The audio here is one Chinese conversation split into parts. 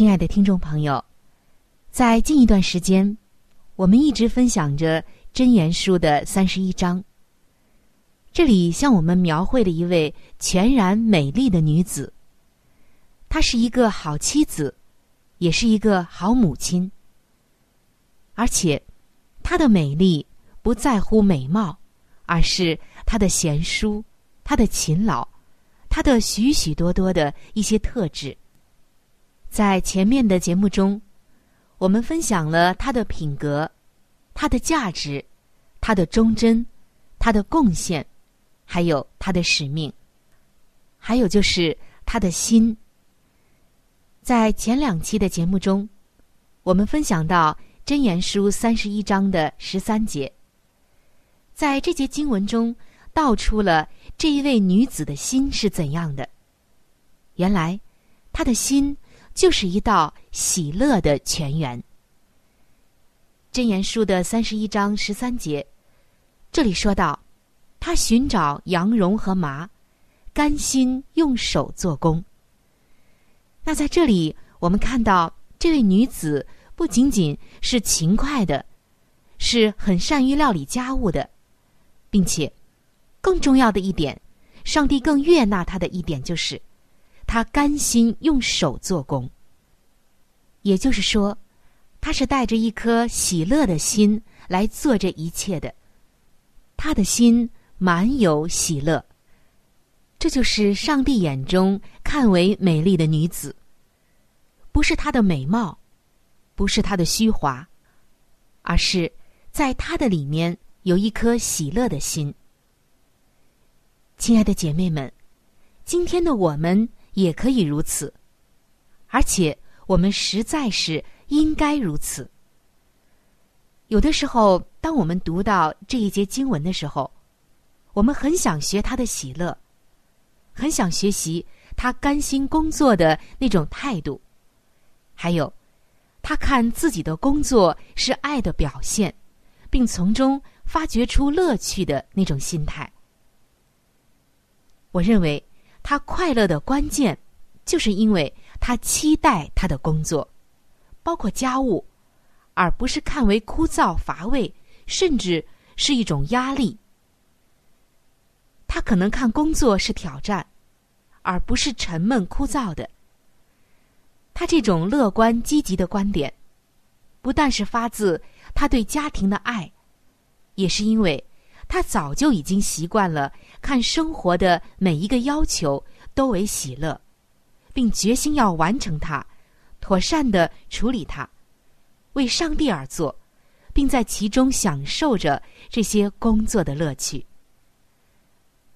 亲爱的听众朋友，在近一段时间，我们一直分享着《真言书》的三十一章。这里向我们描绘了一位全然美丽的女子，她是一个好妻子，也是一个好母亲，而且。她的美丽不在乎美貌，而是她的贤淑、她的勤劳、她的许许多多的一些特质。在前面的节目中，我们分享了她的品格、她的价值、她的忠贞、她的贡献，还有她的使命，还有就是她的心。在前两期的节目中，我们分享到。真言书三十一章的十三节，在这节经文中道出了这一位女子的心是怎样的。原来，她的心就是一道喜乐的泉源。真言书的三十一章十三节，这里说到，他寻找羊绒和麻，甘心用手做工。那在这里，我们看到这位女子。不仅仅是勤快的，是很善于料理家务的，并且更重要的一点，上帝更悦纳他的一点就是，他甘心用手做工。也就是说，他是带着一颗喜乐的心来做这一切的，他的心满有喜乐。这就是上帝眼中看为美丽的女子，不是她的美貌。不是她的虚华，而是在她的里面有一颗喜乐的心。亲爱的姐妹们，今天的我们也可以如此，而且我们实在是应该如此。有的时候，当我们读到这一节经文的时候，我们很想学他的喜乐，很想学习他甘心工作的那种态度，还有他看自己的工作是爱的表现，并从中发掘出乐趣的那种心态。我认为他快乐的关键，就是因为他期待他的工作，包括家务，而不是看为枯燥乏味，甚至是一种压力。他可能看工作是挑战，而不是沉闷枯燥的。他这种乐观积极的观点，不但是发自他对家庭的爱，也是因为。他早就已经习惯了看生活的每一个要求都为喜乐，并决心要完成它，妥善的处理它，为上帝而做，并在其中享受着这些工作的乐趣。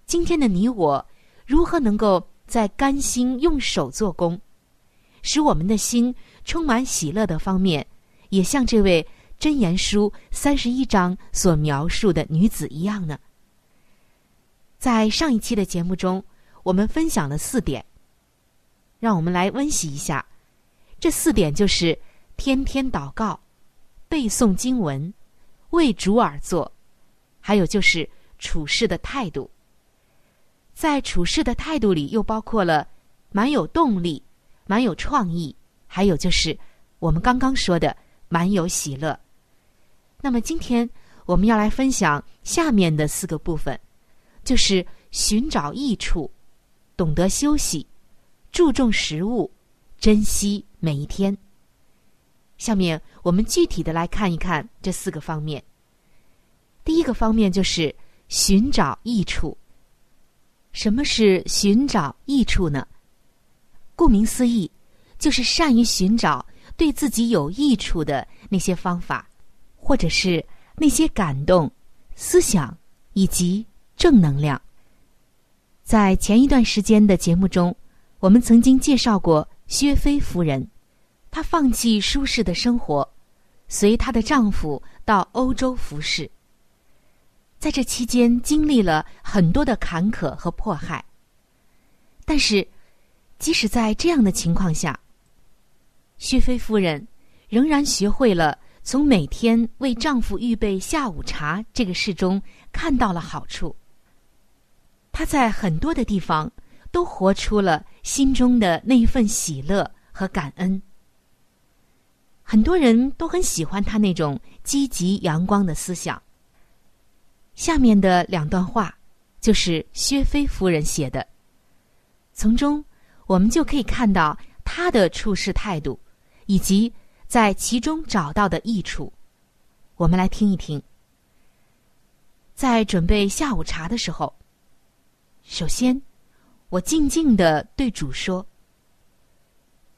今天的你我，如何能够在甘心用手做工，使我们的心充满喜乐的方面，也像这位？箴言书三十一章所描述的女子一样呢？在上一期的节目中，我们分享了四点，让我们来温习一下。这四点就是天天祷告、背诵经文、为主而做，还有就是处事的态度。在处事的态度里，又包括了蛮有动力、蛮有创意，还有就是我们刚刚说的蛮有喜乐。那么今天我们要来分享下面的四个部分，就是寻找益处、懂得休息、注重食物、珍惜每一天。下面我们具体的来看一看这四个方面。第一个方面就是寻找益处。什么是寻找益处呢？顾名思义，就是善于寻找对自己有益处的那些方法。或者是那些感动、思想以及正能量。在前一段时间的节目中，我们曾经介绍过薛飞夫人，她放弃舒适的生活，随她的丈夫到欧洲服侍。在这期间，经历了很多的坎坷和迫害。但是，即使在这样的情况下，薛飞夫人仍然学会了。从每天为丈夫预备下午茶这个事中看到了好处。她在很多的地方都活出了心中的那一份喜乐和感恩。很多人都很喜欢她那种积极阳光的思想。下面的两段话就是薛飞夫人写的，从中我们就可以看到她的处事态度，以及。在其中找到的益处，我们来听一听。在准备下午茶的时候，首先，我静静的对主说：“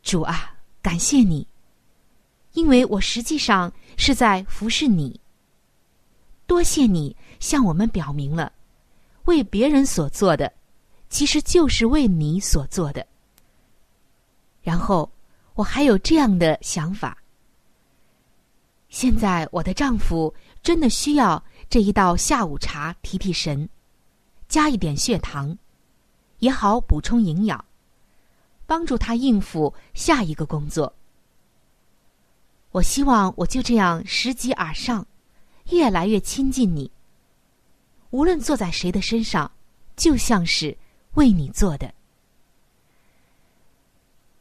主啊，感谢你，因为我实际上是在服侍你。多谢你向我们表明了，为别人所做的，其实就是为你所做的。然后，我还有这样的想法。”现在我的丈夫真的需要这一道下午茶提提神，加一点血糖，也好补充营养，帮助他应付下一个工作。我希望我就这样拾级而上，越来越亲近你。无论坐在谁的身上，就像是为你做的。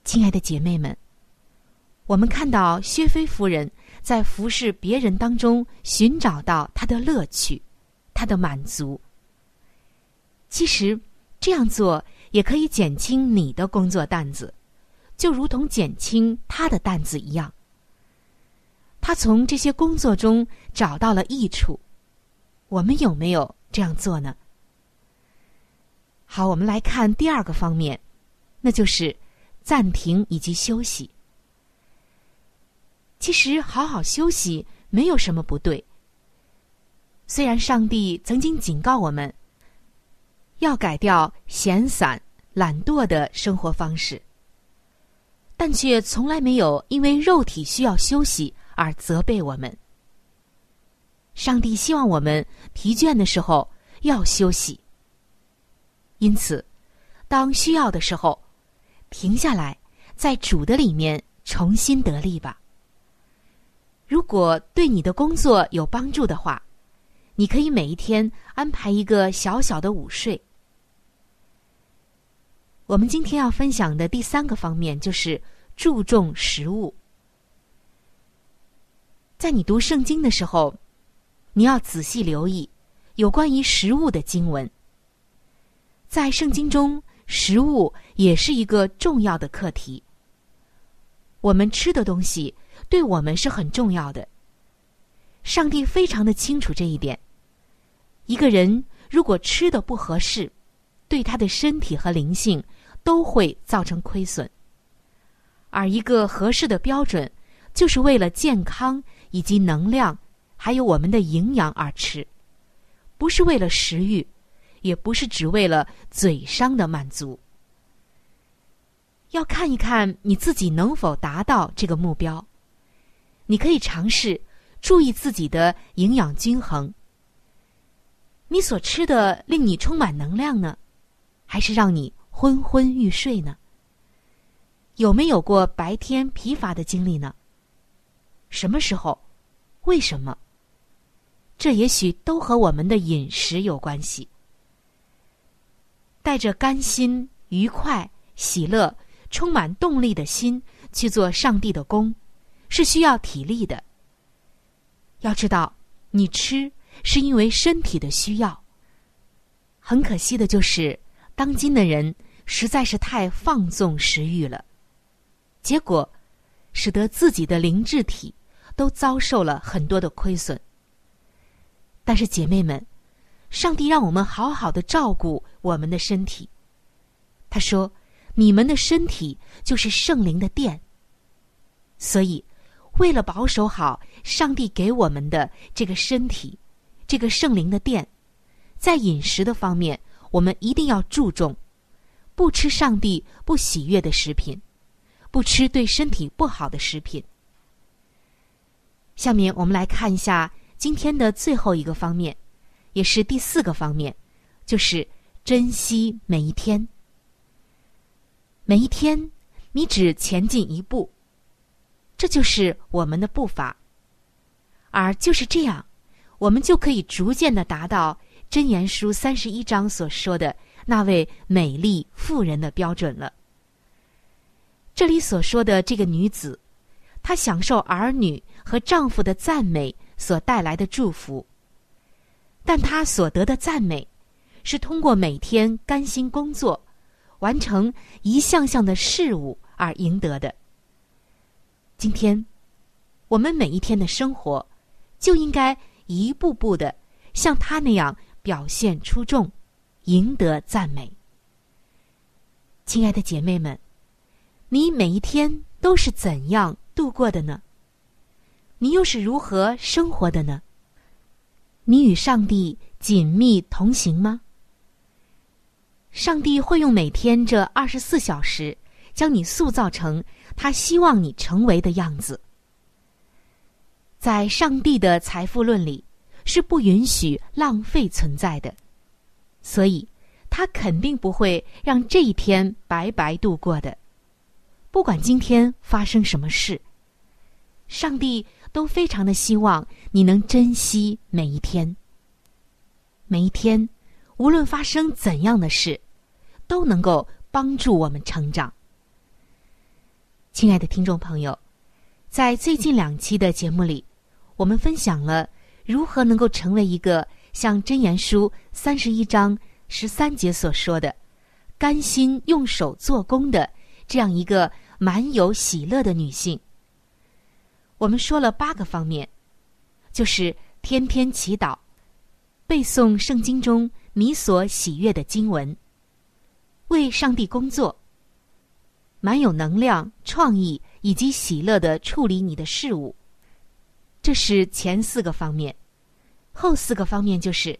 亲爱的姐妹们，我们看到薛飞夫人。在服侍别人当中寻找到他的乐趣，他的满足。其实这样做也可以减轻你的工作担子，就如同减轻他的担子一样。他从这些工作中找到了益处，我们有没有这样做呢？好，我们来看第二个方面，那就是暂停以及休息。其实，好好休息没有什么不对。虽然上帝曾经警告我们，要改掉闲散、懒惰的生活方式，但却从来没有因为肉体需要休息而责备我们。上帝希望我们疲倦的时候要休息。因此，当需要的时候，停下来，在主的里面重新得力吧。如果对你的工作有帮助的话，你可以每一天安排一个小小的午睡。我们今天要分享的第三个方面就是注重食物。在你读圣经的时候，你要仔细留意有关于食物的经文。在圣经中，食物也是一个重要的课题。我们吃的东西对我们是很重要的。上帝非常的清楚这一点。一个人如果吃的不合适，对他的身体和灵性都会造成亏损。而一个合适的标准，就是为了健康以及能量，还有我们的营养而吃，不是为了食欲，也不是只为了嘴上的满足。要看一看你自己能否达到这个目标。你可以尝试注意自己的营养均衡。你所吃的令你充满能量呢，还是让你昏昏欲睡呢？有没有过白天疲乏的经历呢？什么时候？为什么？这也许都和我们的饮食有关系。带着甘心、愉快、喜乐、充满动力的心去做上帝的工，是需要体力的。要知道，你吃。是因为身体的需要。很可惜的就是，当今的人实在是太放纵食欲了，结果使得自己的灵智体都遭受了很多的亏损。但是姐妹们，上帝让我们好好的照顾我们的身体。他说：“你们的身体就是圣灵的殿。”所以，为了保守好上帝给我们的这个身体。这个圣灵的殿，在饮食的方面，我们一定要注重，不吃上帝不喜悦的食品，不吃对身体不好的食品。下面我们来看一下今天的最后一个方面，也是第四个方面，就是珍惜每一天。每一天，你只前进一步，这就是我们的步伐，而就是这样。我们就可以逐渐的达到《箴言书》三十一章所说的那位美丽妇人的标准了。这里所说的这个女子，她享受儿女和丈夫的赞美所带来的祝福，但她所得的赞美，是通过每天甘心工作，完成一项项的事物而赢得的。今天，我们每一天的生活，就应该。一步步的像他那样表现出众，赢得赞美。亲爱的姐妹们，你每一天都是怎样度过的呢？你又是如何生活的呢？你与上帝紧密同行吗？上帝会用每天这二十四小时，将你塑造成他希望你成为的样子。在上帝的财富论里，是不允许浪费存在的，所以他肯定不会让这一天白白度过的。不管今天发生什么事，上帝都非常的希望你能珍惜每一天。每一天，无论发生怎样的事，都能够帮助我们成长。亲爱的听众朋友，在最近两期的节目里。我们分享了如何能够成为一个像《箴言书》三十一章十三节所说的，甘心用手做工的这样一个满有喜乐的女性。我们说了八个方面，就是天天祈祷、背诵圣经中你所喜悦的经文、为上帝工作、满有能量、创意以及喜乐的处理你的事物。这是前四个方面，后四个方面就是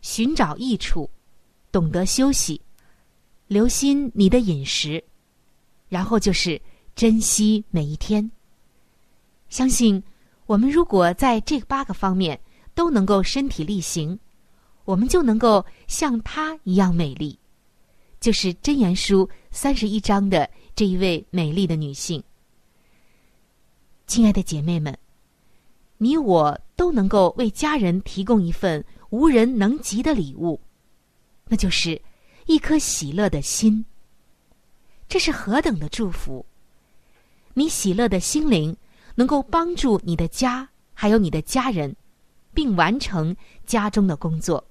寻找益处，懂得休息，留心你的饮食，然后就是珍惜每一天。相信我们如果在这八个方面都能够身体力行，我们就能够像她一样美丽，就是《真言书》三十一章的这一位美丽的女性。亲爱的姐妹们，你我都能够为家人提供一份无人能及的礼物，那就是一颗喜乐的心。这是何等的祝福！你喜乐的心灵能够帮助你的家，还有你的家人，并完成家中的工作。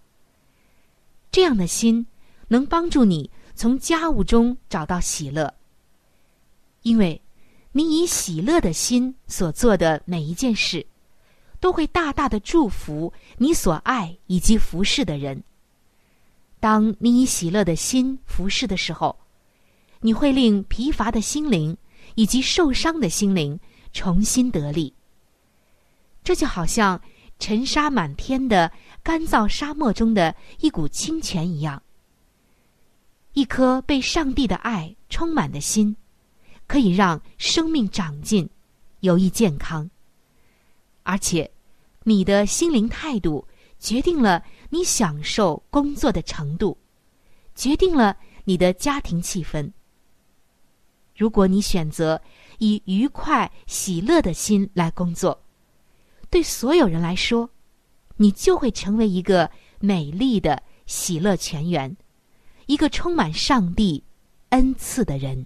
这样的心能帮助你从家务中找到喜乐，因为你以喜乐的心所做的每一件事，都会大大的祝福你所爱以及服侍的人。当你以喜乐的心服侍的时候，你会令疲乏的心灵以及受伤的心灵重新得力。这就好像尘沙满天的干燥沙漠中的一股清泉一样。一颗被上帝的爱充满的心，可以让生命长进，有益健康。而且，你的心灵态度决定了你享受工作的程度，决定了你的家庭气氛。如果你选择以愉快、喜乐的心来工作，对所有人来说，你就会成为一个美丽的喜乐泉源，一个充满上帝恩赐的人。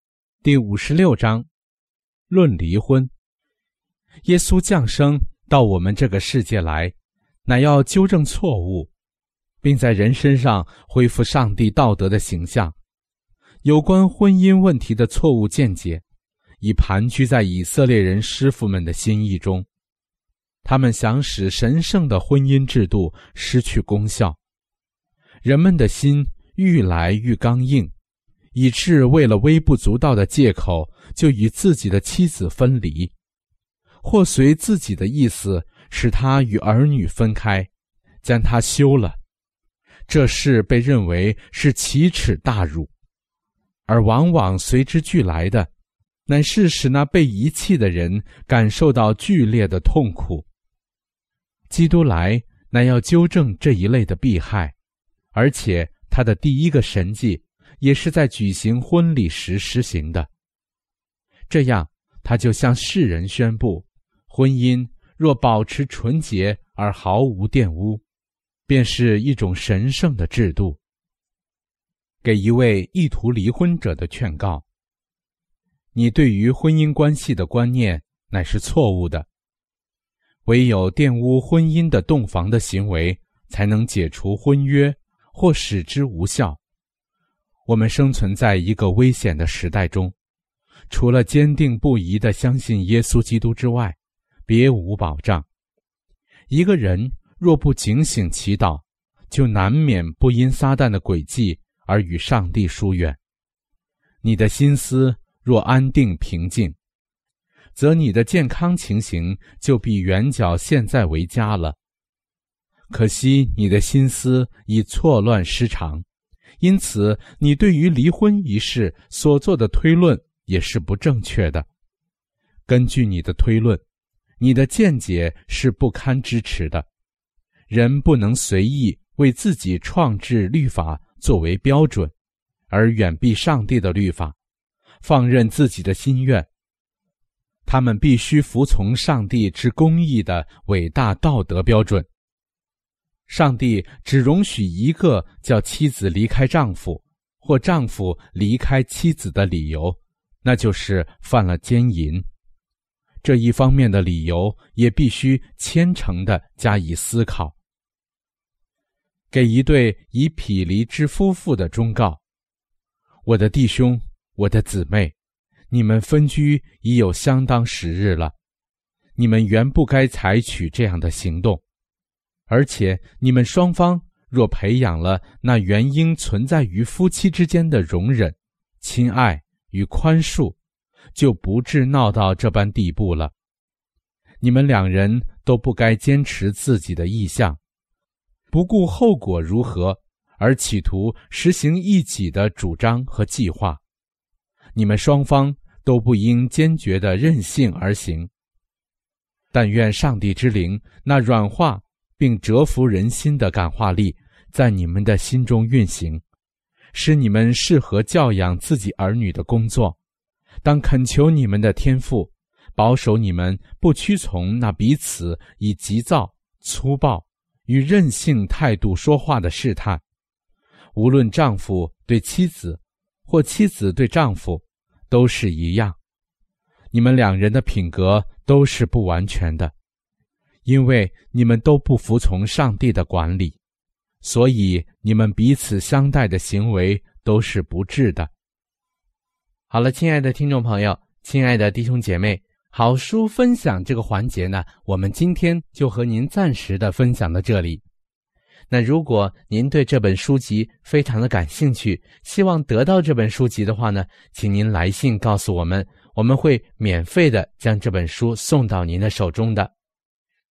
第五十六章，论离婚。耶稣降生到我们这个世界来，乃要纠正错误。并在人身上恢复上帝道德的形象。有关婚姻问题的错误见解，已盘踞在以色列人师傅们的心意中。他们想使神圣的婚姻制度失去功效。人们的心愈来愈刚硬，以致为了微不足道的借口，就与自己的妻子分离，或随自己的意思使他与儿女分开，将他休了。这事被认为是奇耻大辱，而往往随之俱来的，乃是使那被遗弃的人感受到剧烈的痛苦。基督来乃要纠正这一类的弊害，而且他的第一个神迹也是在举行婚礼时实行的。这样，他就向世人宣布：婚姻若保持纯洁而毫无玷污。便是一种神圣的制度。给一位意图离婚者的劝告：你对于婚姻关系的观念乃是错误的。唯有玷污婚姻的洞房的行为，才能解除婚约或使之无效，我们生存在一个危险的时代中，除了坚定不移的相信耶稣基督之外，别无保障。一个人若不警醒祈祷，就难免不因撒旦的诡计而与上帝疏远。你的心思若安定平静，则你的健康情形就比圆角现在为佳了。可惜你的心思已错乱失常，因此你对于离婚一事所做的推论也是不正确的。根据你的推论，你的见解是不堪支持的。人不能随意为自己创制律法作为标准，而远避上帝的律法，放任自己的心愿。他们必须服从上帝之公义的伟大道德标准。上帝只容许一个叫妻子离开丈夫，或丈夫离开妻子的理由，那就是犯了奸淫。这一方面的理由也必须虔诚的加以思考。给一对已匹离之夫妇的忠告：我的弟兄，我的姊妹，你们分居已有相当时日了，你们原不该采取这样的行动。而且，你们双方若培养了那原应存在于夫妻之间的容忍、亲爱与宽恕，就不至闹到这般地步了。你们两人都不该坚持自己的意向，不顾后果如何，而企图实行一己的主张和计划。你们双方都不应坚决的任性而行。但愿上帝之灵那软化。并折服人心的感化力在你们的心中运行，使你们适合教养自己儿女的工作。当恳求你们的天赋，保守你们不屈从那彼此以急躁、粗暴与任性态度说话的试探。无论丈夫对妻子，或妻子对丈夫，都是一样。你们两人的品格都是不完全的。因为你们都不服从上帝的管理，所以你们彼此相待的行为都是不智的。好了，亲爱的听众朋友，亲爱的弟兄姐妹，好书分享这个环节呢，我们今天就和您暂时的分享到这里。那如果您对这本书籍非常的感兴趣，希望得到这本书籍的话呢，请您来信告诉我们，我们会免费的将这本书送到您的手中的。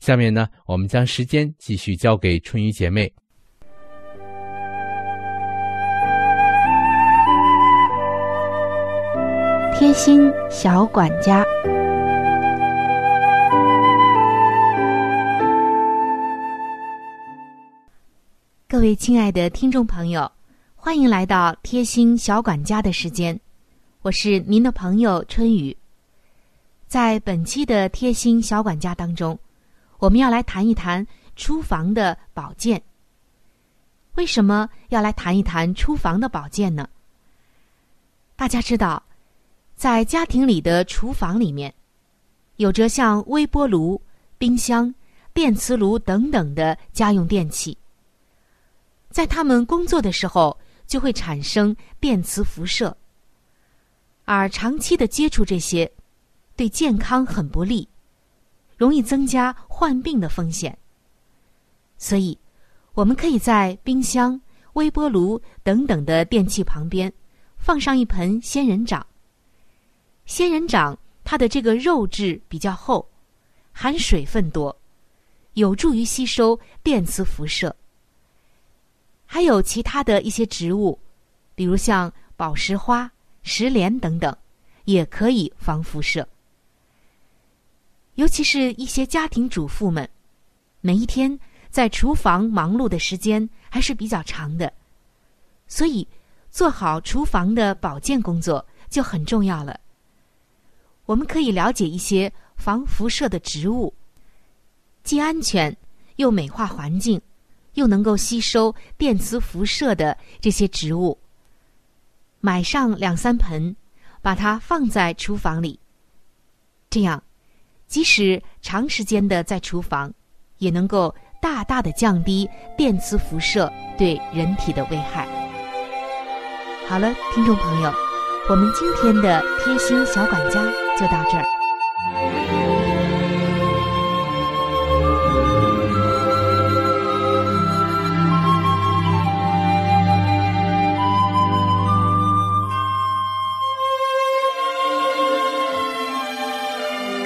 下面呢，我们将时间继续交给春雨姐妹。贴心小管家，各位亲爱的听众朋友，欢迎来到贴心小管家的时间，我是您的朋友春雨。在本期的贴心小管家当中。我们要来谈一谈厨房的保健。为什么要来谈一谈厨房的保健呢？大家知道，在家庭里的厨房里面，有着像微波炉、冰箱、电磁炉等等的家用电器，在他们工作的时候就会产生电磁辐射，而长期的接触这些，对健康很不利。容易增加患病的风险，所以我们可以在冰箱、微波炉等等的电器旁边放上一盆仙人掌。仙人掌它的这个肉质比较厚，含水分多，有助于吸收电磁辐射。还有其他的一些植物，比如像宝石花、石莲等等，也可以防辐射。尤其是一些家庭主妇们，每一天在厨房忙碌的时间还是比较长的，所以做好厨房的保健工作就很重要了。我们可以了解一些防辐射的植物，既安全又美化环境，又能够吸收电磁辐射的这些植物。买上两三盆，把它放在厨房里，这样，即使长时间的在厨房，也能够大大的降低电磁辐射对人体的危害。好了，听众朋友，我们今天的贴心小管家就到这儿。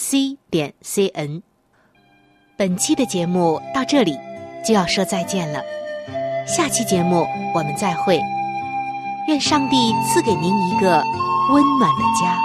C 点 c n，本期的节目到这里就要说再见了，下期节目我们再会，愿上帝赐给您一个温暖的家。